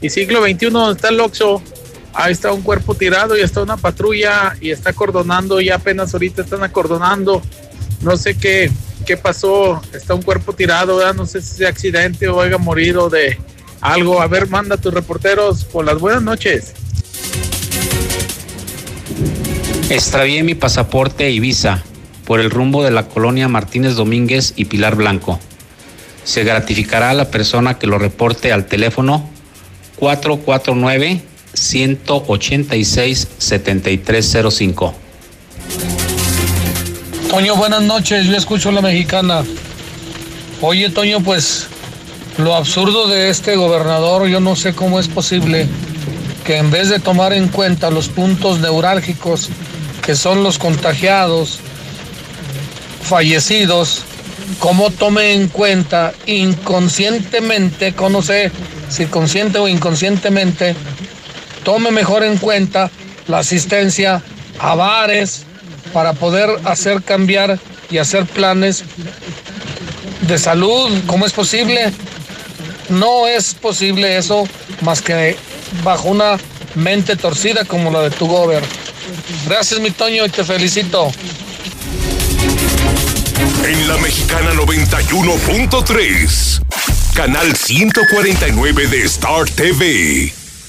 y siglo XXI, donde está el Oxo. Ahí está un cuerpo tirado y está una patrulla y está acordonando. Y apenas ahorita están acordonando. No sé qué, qué pasó. Está un cuerpo tirado. No sé si es accidente o haya morido de algo. A ver, manda a tus reporteros por las buenas noches. Extravié mi pasaporte y visa por el rumbo de la colonia Martínez Domínguez y Pilar Blanco. Se gratificará a la persona que lo reporte al teléfono 449-186-7305. Toño, buenas noches, yo escucho a la mexicana. Oye, Toño, pues lo absurdo de este gobernador, yo no sé cómo es posible que en vez de tomar en cuenta los puntos neurálgicos que son los contagiados, fallecidos, cómo tome en cuenta inconscientemente, no sé si consciente o inconscientemente, tome mejor en cuenta la asistencia a bares para poder hacer cambiar y hacer planes de salud. ¿Cómo es posible? No es posible eso más que bajo una mente torcida como la de tu gobierno. Gracias, mi Toño, y te felicito. En la Mexicana 91.3, canal 149 de Star TV.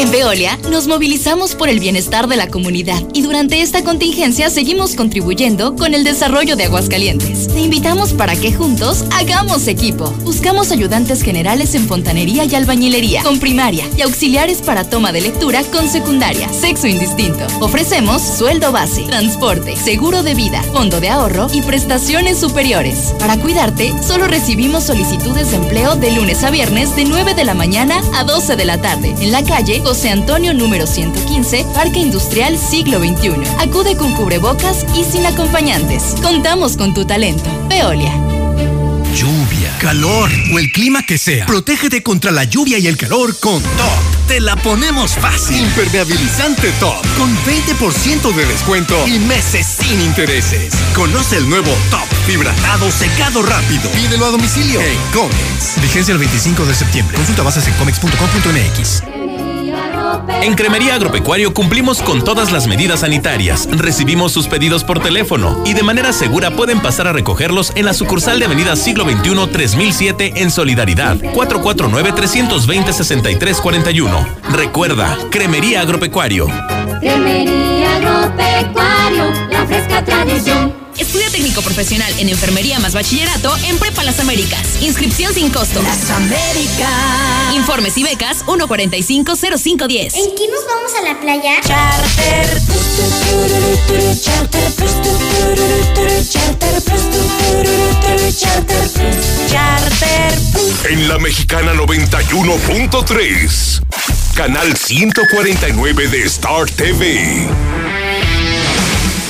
En Veolia nos movilizamos por el bienestar de la comunidad y durante esta contingencia seguimos contribuyendo con el desarrollo de Aguascalientes. Te invitamos para que juntos hagamos equipo. Buscamos ayudantes generales en fontanería y albañilería, con primaria y auxiliares para toma de lectura con secundaria, sexo indistinto. Ofrecemos sueldo base, transporte, seguro de vida, fondo de ahorro y prestaciones superiores. Para cuidarte, solo recibimos solicitudes de empleo de lunes a viernes de 9 de la mañana a 12 de la tarde en la calle José Antonio número 115, Parque Industrial Siglo XXI. Acude con cubrebocas y sin acompañantes. Contamos con tu talento. Veolia. Lluvia, calor o el clima que sea. Protégete contra la lluvia y el calor con Top. Te la ponemos fácil. Impermeabilizante Top. Con 20% de descuento y meses sin intereses. Conoce el nuevo Top. Fibratado secado rápido. Pídelo a domicilio en Comex. Vigencia el 25 de septiembre. Consulta bases en comex.com.mx. En Cremería Agropecuario cumplimos con todas las medidas sanitarias. Recibimos sus pedidos por teléfono y de manera segura pueden pasar a recogerlos en la sucursal de Avenida Siglo XXI 3007 en Solidaridad 449-320-6341. Recuerda, Cremería Agropecuario. Cremería Agropecuario, la fresca tradición. Estudia técnico profesional en enfermería más bachillerato en Prepa Las Américas. Inscripción sin costo. Las Américas. Informes y becas 1450510. ¿En qué nos vamos a la playa? Charter. Charter. Charter. Charter. Charter. En la Mexicana 91.3, canal 149 de Star TV.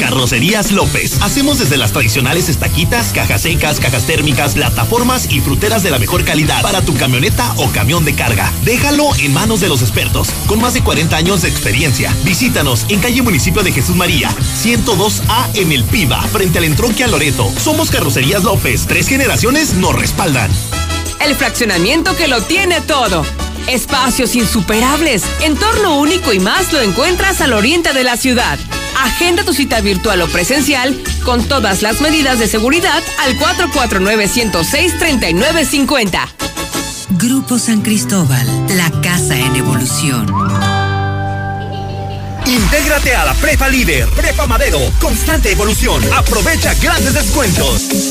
Carrocerías López. Hacemos desde las tradicionales estaquitas, cajas secas, cajas térmicas, plataformas y fruteras de la mejor calidad para tu camioneta o camión de carga. Déjalo en manos de los expertos, con más de 40 años de experiencia. Visítanos en calle Municipio de Jesús María, 102A en El Piba, frente al entronque a Loreto. Somos Carrocerías López. Tres generaciones nos respaldan. El fraccionamiento que lo tiene todo. Espacios insuperables, entorno único y más lo encuentras al oriente de la ciudad. Agenda tu cita virtual o presencial con todas las medidas de seguridad al 449-106-3950. Grupo San Cristóbal, la casa en evolución. Intégrate a la Prepa Líder, Prepa Madero, constante evolución. Aprovecha grandes descuentos.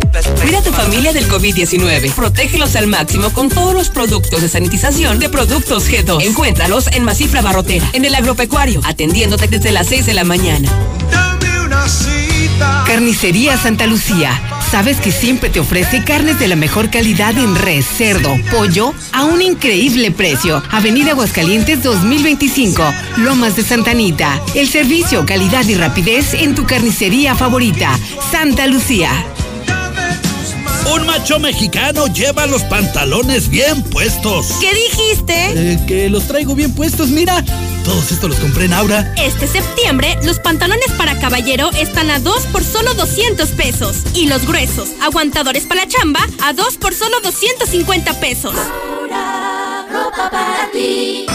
Cuida a tu familia del COVID-19. Protégelos al máximo con todos los productos de sanitización de Productos G2. Encuéntralos en Masifra Barrotera, en el agropecuario, atendiéndote desde las 6 de la mañana. Carnicería Santa Lucía. Sabes que siempre te ofrece carnes de la mejor calidad en res, cerdo, pollo a un increíble precio. Avenida Aguascalientes 2025, Lomas de Santanita. El servicio, calidad y rapidez en tu carnicería favorita. Santa Lucía. Un macho mexicano lleva los pantalones bien puestos. ¿Qué dijiste? Eh, que los traigo bien puestos, mira. Todos estos los compré en Aura. Este septiembre, los pantalones para caballero están a 2 por solo 200 pesos. Y los gruesos, aguantadores para la chamba, a 2 por solo 250 pesos.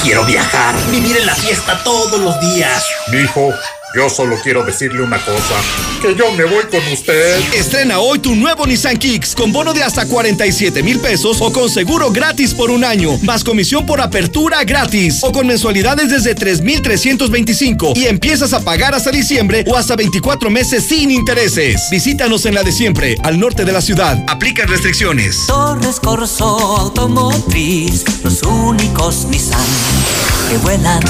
Quiero viajar, vivir en la fiesta todos los días. Mijo, yo solo quiero decirle una cosa, que yo me voy con usted. Estrena hoy tu nuevo Nissan Kicks con bono de hasta 47 mil pesos o con seguro gratis por un año, más comisión por apertura gratis o con mensualidades desde 3,325 y empiezas a pagar hasta diciembre o hasta 24 meses sin intereses. Visítanos en la de siempre, al norte de la ciudad. Aplica restricciones. Torres Corso Automotriz, los únicos Nissan que vuelan.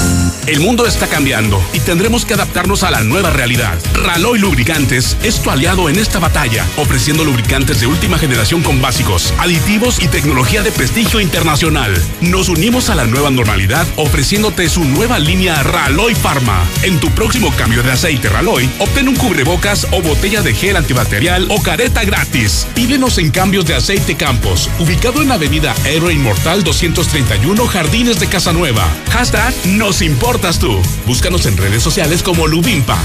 El mundo está cambiando y tendremos que adaptarnos a la nueva realidad. Raloy Lubricantes es tu aliado en esta batalla, ofreciendo lubricantes de última generación con básicos, aditivos y tecnología de prestigio internacional. Nos unimos a la nueva normalidad ofreciéndote su nueva línea Raloy Pharma. En tu próximo cambio de aceite Raloy, obtén un cubrebocas o botella de gel antibacterial o careta gratis. Pídenos en cambios de aceite Campos, ubicado en la avenida Héroe Inmortal 231 Jardines de Casanueva. Hashtag nos importas tú. Búscanos en redes sociales como Lubimpa.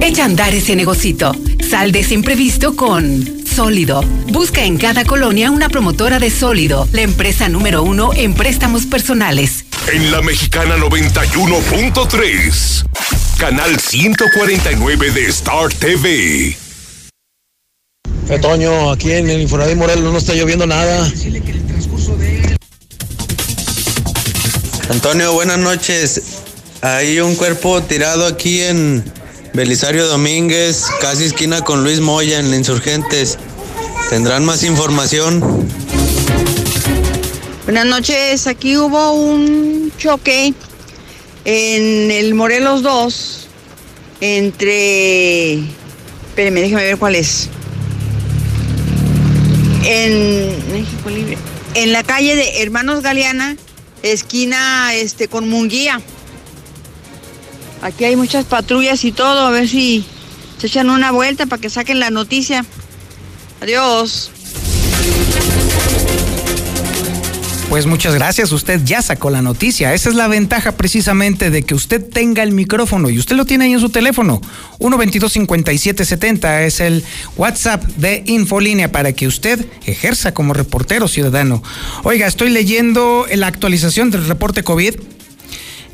Echa a andar ese negocito. Sal de ese imprevisto con Sólido. Busca en cada colonia una promotora de Sólido, la empresa número uno en préstamos personales. En la mexicana 91.3, canal 149 de Star TV. Toño, aquí en el Infonavit Morelos no está lloviendo nada. Antonio, buenas noches. Hay un cuerpo tirado aquí en Belisario Domínguez, casi esquina con Luis Moya en Insurgentes. ¿Tendrán más información? Buenas noches, aquí hubo un choque en el Morelos 2 entre... Espérenme, déjeme ver cuál es. En México Libre. En la calle de Hermanos Galeana, esquina este con Munguía. Aquí hay muchas patrullas y todo, a ver si se echan una vuelta para que saquen la noticia. Adiós. Pues muchas gracias, usted ya sacó la noticia. Esa es la ventaja precisamente de que usted tenga el micrófono y usted lo tiene ahí en su teléfono. 122-5770 es el WhatsApp de Infolínea para que usted ejerza como reportero ciudadano. Oiga, estoy leyendo la actualización del reporte COVID,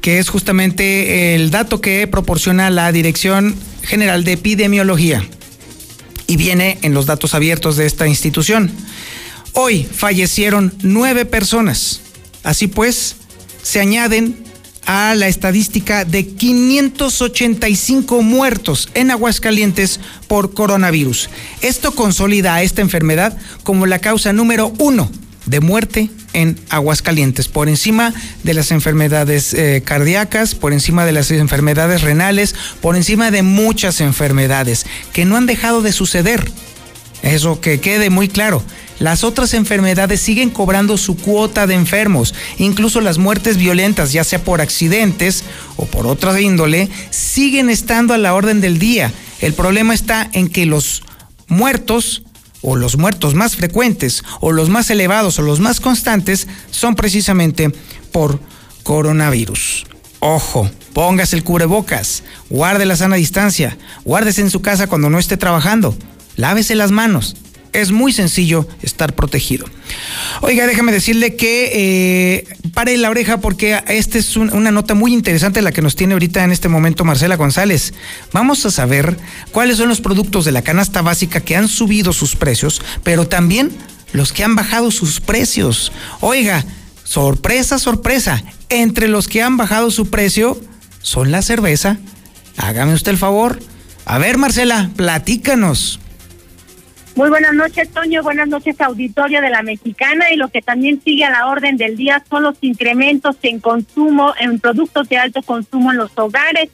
que es justamente el dato que proporciona la Dirección General de Epidemiología y viene en los datos abiertos de esta institución. Hoy fallecieron nueve personas. Así pues, se añaden a la estadística de 585 muertos en Aguascalientes por coronavirus. Esto consolida a esta enfermedad como la causa número uno de muerte en Aguascalientes, por encima de las enfermedades eh, cardíacas, por encima de las enfermedades renales, por encima de muchas enfermedades que no han dejado de suceder. Eso que quede muy claro. Las otras enfermedades siguen cobrando su cuota de enfermos. Incluso las muertes violentas, ya sea por accidentes o por otra índole, siguen estando a la orden del día. El problema está en que los muertos o los muertos más frecuentes o los más elevados o los más constantes son precisamente por coronavirus. Ojo, póngase el cubrebocas, guarde la sana distancia, guárdese en su casa cuando no esté trabajando, lávese las manos, es muy sencillo estar protegido. Oiga, déjame decirle que eh, pare la oreja porque esta es una nota muy interesante la que nos tiene ahorita en este momento Marcela González. Vamos a saber cuáles son los productos de la canasta básica que han subido sus precios, pero también los que han bajado sus precios. Oiga, sorpresa, sorpresa, entre los que han bajado su precio son la cerveza. Hágame usted el favor. A ver, Marcela, platícanos. Muy buenas noches, Toño. Buenas noches, auditorio de la Mexicana. Y lo que también sigue a la orden del día son los incrementos en consumo, en productos de alto consumo en los hogares.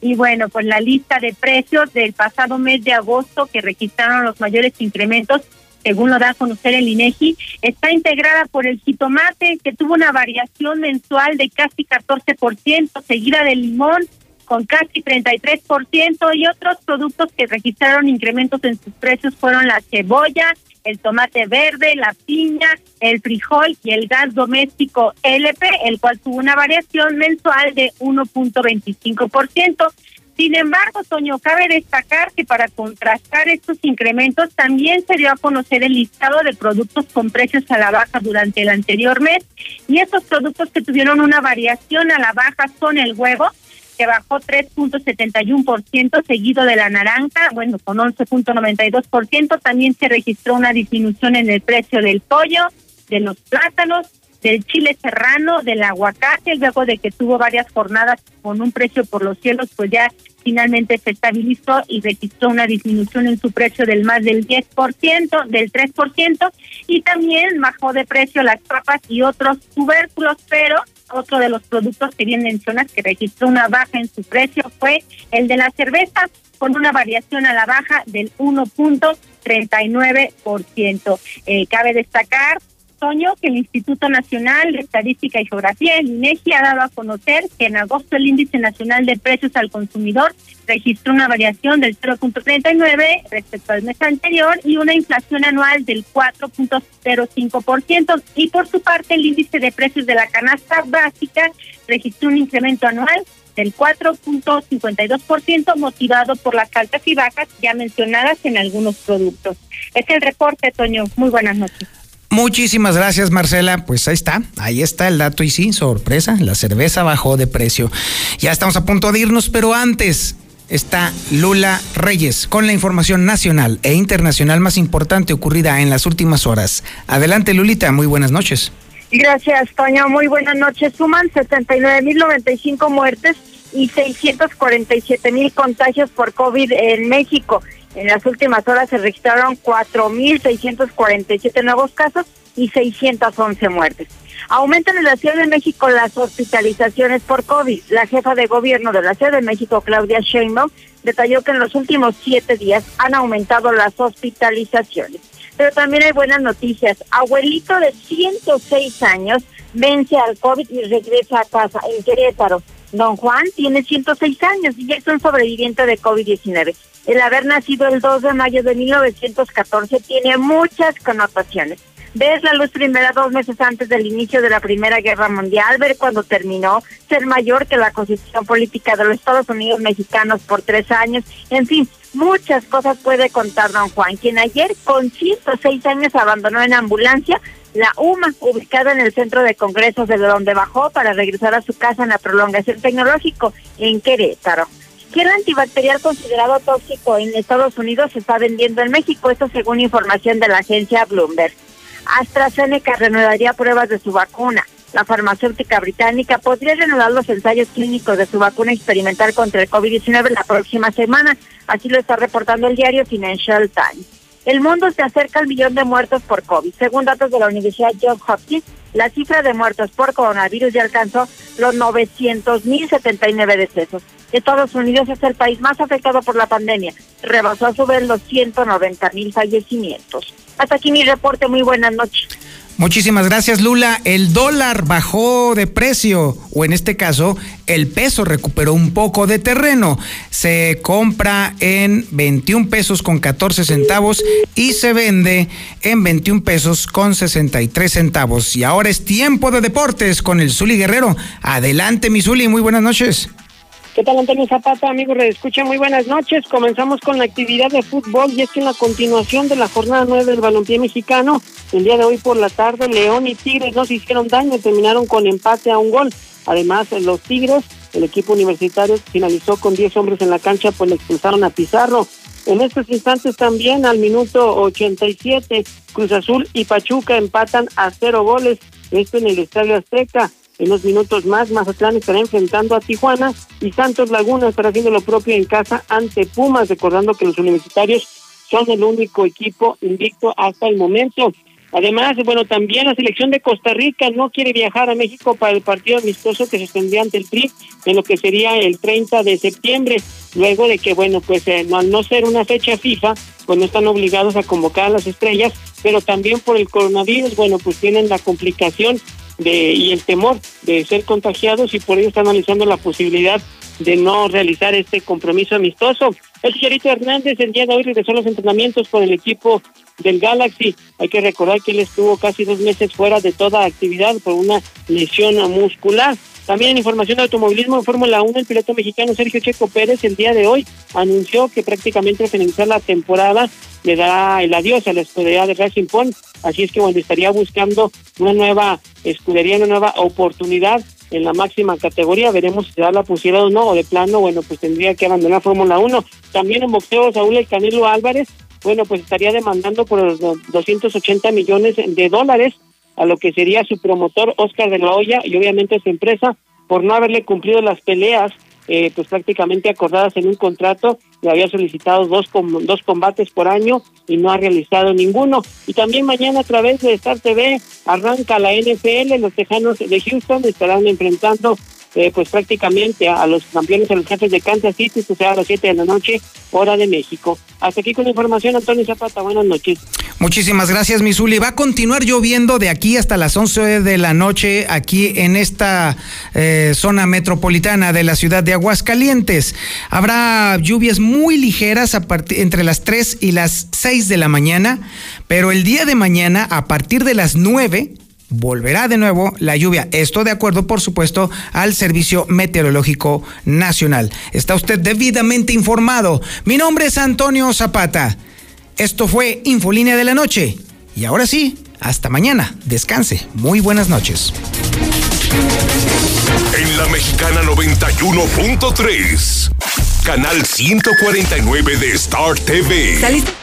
Y bueno, pues la lista de precios del pasado mes de agosto que registraron los mayores incrementos, según lo da a conocer el INEGI, está integrada por el jitomate, que tuvo una variación mensual de casi 14%, seguida del limón, con casi 33% y otros productos que registraron incrementos en sus precios fueron la cebolla, el tomate verde, la piña, el frijol y el gas doméstico LP, el cual tuvo una variación mensual de 1.25%. Sin embargo, Toño, cabe destacar que para contrastar estos incrementos también se dio a conocer el listado de productos con precios a la baja durante el anterior mes y estos productos que tuvieron una variación a la baja son el huevo, que bajó 3.71%, seguido de la naranja, bueno, con 11.92%. También se registró una disminución en el precio del pollo, de los plátanos, del chile serrano, del aguacate, luego de que tuvo varias jornadas con un precio por los cielos, pues ya finalmente se estabilizó y registró una disminución en su precio del más del 10%, del 3%, y también bajó de precio las papas y otros tubérculos, pero otro de los productos que bien mencionas que registró una baja en su precio fue el de la cerveza, con una variación a la baja del 1.39%. Eh, cabe destacar que el Instituto Nacional de Estadística y Geografía, el INEGI, ha dado a conocer que en agosto el Índice Nacional de Precios al Consumidor registró una variación del 0.39 respecto al mes anterior y una inflación anual del 4.05%. Y por su parte, el índice de precios de la canasta básica registró un incremento anual del 4.52%, motivado por las altas y bajas ya mencionadas en algunos productos. Es el reporte, Toño. Muy buenas noches. Muchísimas gracias, Marcela. Pues ahí está, ahí está el dato y sí, sorpresa, la cerveza bajó de precio. Ya estamos a punto de irnos, pero antes está Lula Reyes con la información nacional e internacional más importante ocurrida en las últimas horas. Adelante, Lulita, muy buenas noches. Gracias, Toño. Muy buenas noches. Suman 79.095 muertes y 647.000 contagios por COVID en México. En las últimas horas se registraron 4.647 nuevos casos y 611 muertes. Aumentan en la Ciudad de México las hospitalizaciones por COVID. La jefa de gobierno de la Ciudad de México, Claudia Sheinbaum, detalló que en los últimos siete días han aumentado las hospitalizaciones. Pero también hay buenas noticias. Abuelito de 106 años vence al COVID y regresa a casa en Querétaro. Don Juan tiene 106 años y es un sobreviviente de COVID-19 el haber nacido el 2 de mayo de 1914 tiene muchas connotaciones. Ver la luz primera dos meses antes del inicio de la Primera Guerra Mundial, ver cuando terminó, ser mayor que la constitución política de los Estados Unidos mexicanos por tres años, en fin, muchas cosas puede contar don Juan, quien ayer con 106 años abandonó en ambulancia la UMA, ubicada en el centro de congresos de donde bajó para regresar a su casa en la prolongación tecnológico en Querétaro. ¿Qué antibacterial considerado tóxico en Estados Unidos se está vendiendo en México, esto según información de la agencia Bloomberg. AstraZeneca reanudaría pruebas de su vacuna. La farmacéutica británica podría reanudar los ensayos clínicos de su vacuna experimental contra el COVID-19 la próxima semana, así lo está reportando el diario Financial Times. El mundo se acerca al millón de muertos por COVID. Según datos de la Universidad Johns Hopkins, la cifra de muertos por coronavirus ya alcanzó los 900.079 decesos. Estados Unidos es el país más afectado por la pandemia. Rebasó a su vez los 190.000 fallecimientos. Hasta aquí mi reporte. Muy buenas noches. Muchísimas gracias, Lula. El dólar bajó de precio, o en este caso, el peso recuperó un poco de terreno. Se compra en 21 pesos con 14 centavos y se vende en 21 pesos con 63 centavos. Y ahora es tiempo de deportes con el Zuli Guerrero. Adelante, mi Zuli, muy buenas noches. ¿Qué tal, Antonio Zapata? Amigos, escucha muy buenas noches. Comenzamos con la actividad de fútbol y es que en la continuación de la jornada 9 del balompié mexicano, el día de hoy por la tarde, León y Tigres no se hicieron daño, terminaron con empate a un gol. Además, los Tigres, el equipo universitario finalizó con 10 hombres en la cancha, pues le expulsaron a Pizarro. En estos instantes también, al minuto 87, Cruz Azul y Pachuca empatan a cero goles, esto en el Estadio Azteca. En unos minutos más, Mazatlán estará enfrentando a Tijuana y Santos Laguna estará haciendo lo propio en casa ante Pumas, recordando que los universitarios son el único equipo invicto hasta el momento. Además, bueno, también la selección de Costa Rica no quiere viajar a México para el partido amistoso que se tendría ante el PRI en lo que sería el 30 de septiembre, luego de que, bueno, pues eh, al no ser una fecha FIFA, pues no están obligados a convocar a las estrellas, pero también por el coronavirus, bueno, pues tienen la complicación de, y el temor de ser contagiados y por ello están analizando la posibilidad de no realizar este compromiso amistoso. El señorito Hernández el día de hoy regresó a los entrenamientos con el equipo del Galaxy. Hay que recordar que él estuvo casi dos meses fuera de toda actividad por una lesión muscular. También en información de automovilismo en Fórmula 1, el piloto mexicano Sergio Checo Pérez el día de hoy anunció que prácticamente al finalizar la temporada le da el adiós a la escudería de Racing Point. Así es que bueno, estaría buscando una nueva escudería, una nueva oportunidad en la máxima categoría. Veremos si se da la posibilidad o no, o de plano, bueno, pues tendría que abandonar Fórmula 1. También en boxeo, Saúl El Canelo Álvarez, bueno, pues estaría demandando por los 280 millones de dólares a lo que sería su promotor Oscar de la Hoya y obviamente su empresa por no haberle cumplido las peleas eh, pues prácticamente acordadas en un contrato, le había solicitado dos, dos combates por año y no ha realizado ninguno. Y también mañana a través de Star TV arranca la NFL, los Tejanos de Houston estarán enfrentando eh, pues prácticamente a, los campeones, a los jefes de Kansas City, esto será a las 7 de la noche, hora de México. Hasta aquí con la información, Antonio Zapata, buenas noches. Muchísimas gracias, Misuli. Va a continuar lloviendo de aquí hasta las 11 de la noche aquí en esta eh, zona metropolitana de la ciudad de Aguascalientes. Habrá lluvias muy ligeras a entre las 3 y las 6 de la mañana, pero el día de mañana, a partir de las 9, volverá de nuevo la lluvia. Esto de acuerdo, por supuesto, al Servicio Meteorológico Nacional. Está usted debidamente informado. Mi nombre es Antonio Zapata. Esto fue Infolínea de la Noche. Y ahora sí, hasta mañana. Descanse. Muy buenas noches. En la Mexicana 91.3, canal 149 de Star TV.